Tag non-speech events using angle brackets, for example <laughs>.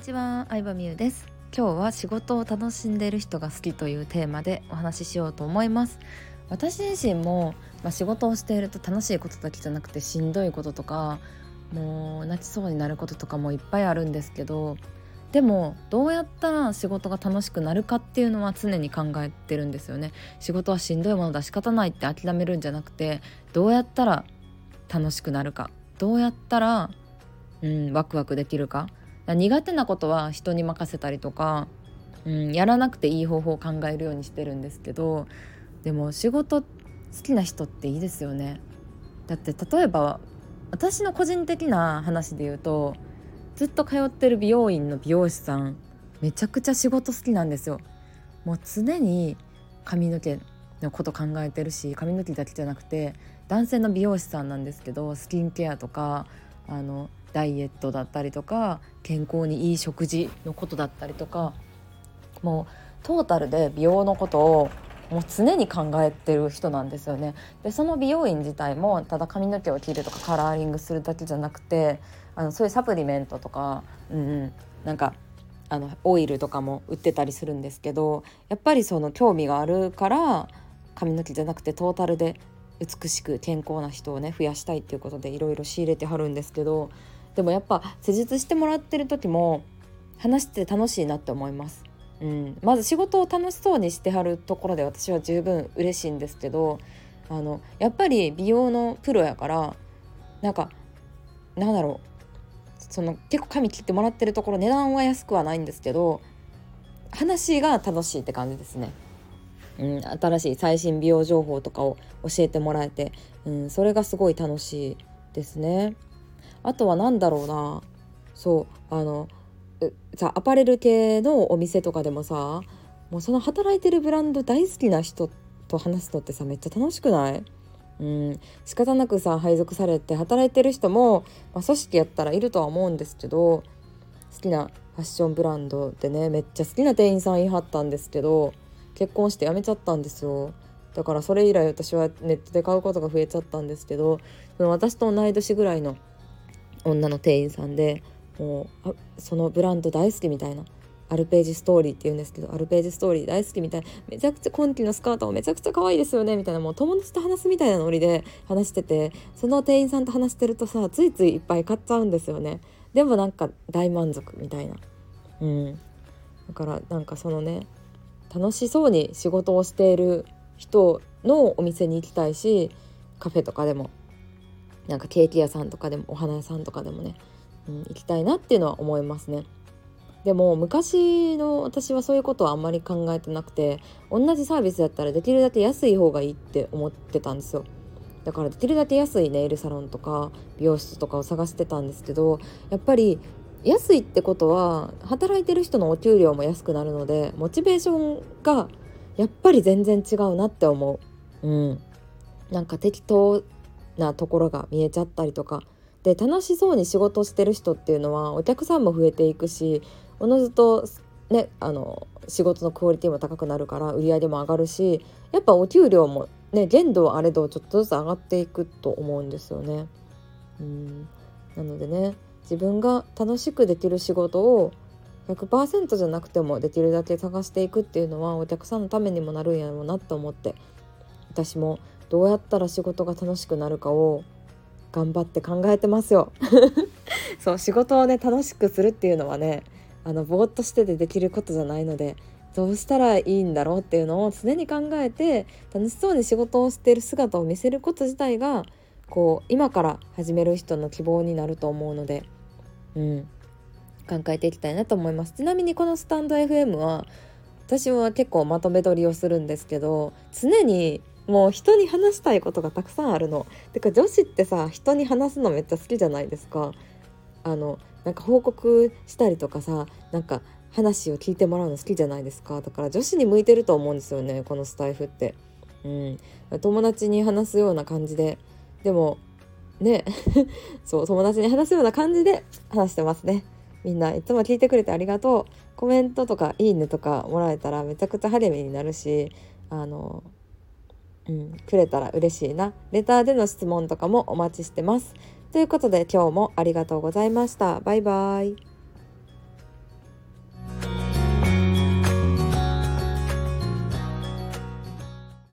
にちは、相葉美優です。今日は仕事を楽しんでいる人が好きというテーマでお話ししようと思います。私自身も、まあ、仕事をしていると楽しいことだけじゃなくてしんどいこととかもう泣きそうになることとかもいっぱいあるんですけどでもどうやったら仕事が楽しくなるかっていうのは常に考えてるんですよね。仕事はしんどいものだ仕方ないって諦めるんじゃなくてどうやったら楽しくなるかどうやったらうんワクワクできるか苦手なことは人に任せたりとか、うん、やらなくていい方法を考えるようにしてるんですけどでも仕事好きな人っていいですよね。だって例えば私の個人的な話で言うとずっと通ってる美容院の美容師さんめちゃくちゃ仕事好きなんですよ。もう常に髪の毛のこと考えてるし髪の毛だけじゃなくて男性の美容師さんなんですけどスキンケアとかあのダイエットだったりとか健康にいい食事のことだったりとかもうトータルで美容のことをもう常に考えてる人なんですよね。でその美容院自体もただ髪の毛を切るとかカラーリングするだけじゃなくてあのそういうサプリメントとか、うんうん、なんかあのオイルとかも売ってたりするんですけどやっぱりその興味があるから髪の毛じゃなくてトータルで美しく健康な人をね増やしたいっていうことでいろいろ仕入れてはるんですけどでもやっぱ施術してもらってる時も話して楽しいなって思います。うん、まず仕事を楽しそうにしてはるところで私は十分嬉しいんですけどあのやっぱり美容のプロやからなんかなんだろうその結構髪切ってもらってるところ値段は安くはないんですけど話が楽しいって感じですね。うん、新しい最新美容情報とかを教えてもらえて、うん、それがすごい楽しいですね。あとは何だろうなそうあのさアパレル系のお店とかでもさもうその働いてるブランド大好きな人と話すのってさめっちゃ楽しくない？うん仕方なくさ配属されて働いてる人も、まあ、組織やったらいるとは思うんですけど好きなファッションブランドでねめっちゃ好きな店員さんいはったんですけど結婚して辞めちゃったんですよ。だからそれ以来私はネットで買うことが増えちゃったんですけどその私と同い年ぐらいの女の店員さんでもうそのブランド大好きみたいなアルページストーリーって言うんですけどアルページストーリー大好きみたいなめちゃくちゃ今季のスカートもめちゃくちゃ可愛いですよねみたいなもう友達と話すみたいなノリで <laughs> 話しててその店員さんと話してるとさついついいっぱい買っちゃうんですよね。でもなんか大満足みたいな。うん。だからなんかそのね楽しそうに仕事をしている人のお店に行きたいしカフェとかでもなんかケーキ屋さんとかでもお花屋さんとかでもね、うん、行きたいなっていうのは思いますね。でも昔の私はそういうことはあんまり考えてなくて同じサービスだったらできるだけ安い方がいいって思ってたんですよだからできるだけ安いネイルサロンとか美容室とかを探してたんですけどやっぱり安いってことは働いてる人のお給料も安くなるのでモチベーションがやっぱり全然違うなって思う。うん。なんか適当なところが見えちゃったりとか。で楽しそうに仕事してる人っていうのはお客さんも増えていくしおのずとねあの仕事のクオリティも高くなるから売り上げも上がるしやっぱお給料もね限度はあれどちょっとずつ上がっていくと思うんですよね。うん。なのでね自分が楽しくできる仕事を100%じゃなくてもできるだけ探していくっていうのはお客さんのためにもなるんやろうなって思って私もどうやったら仕事が楽しくなるかを頑張って考えてますよ。<laughs> そう仕事をね楽しくするっていうのはねあのぼーっとしててできることじゃないのでどうしたらいいんだろうっていうのを常に考えて楽しそうに仕事をしている姿を見せること自体がこう今から始める人の希望になると思うので、うん、考えていきたいなと思いますちなみにこのスタンド FM は私は結構まとめ取りをするんですけど常にもう人に話したいことがたくさんあるの。てか女子ってさ人に話すのめっちゃ好きじゃないですか。あのなんか報告したりとかさなんか話を聞いてもらうの好きじゃないですかだから女子に向いてると思うんですよねこのスタイフって。うん、友達に話すような感じででもね。<laughs> そう友達に話すような感じで話してますね。みんないつも聞いてくれてありがとう。コメントとかいいねとかもらえたらめちゃくちゃ励みになるしあのうん、くれたら嬉しいな。レターでの質問とかもお待ちしてます。ということで今日もありがとうございました。バイバイ。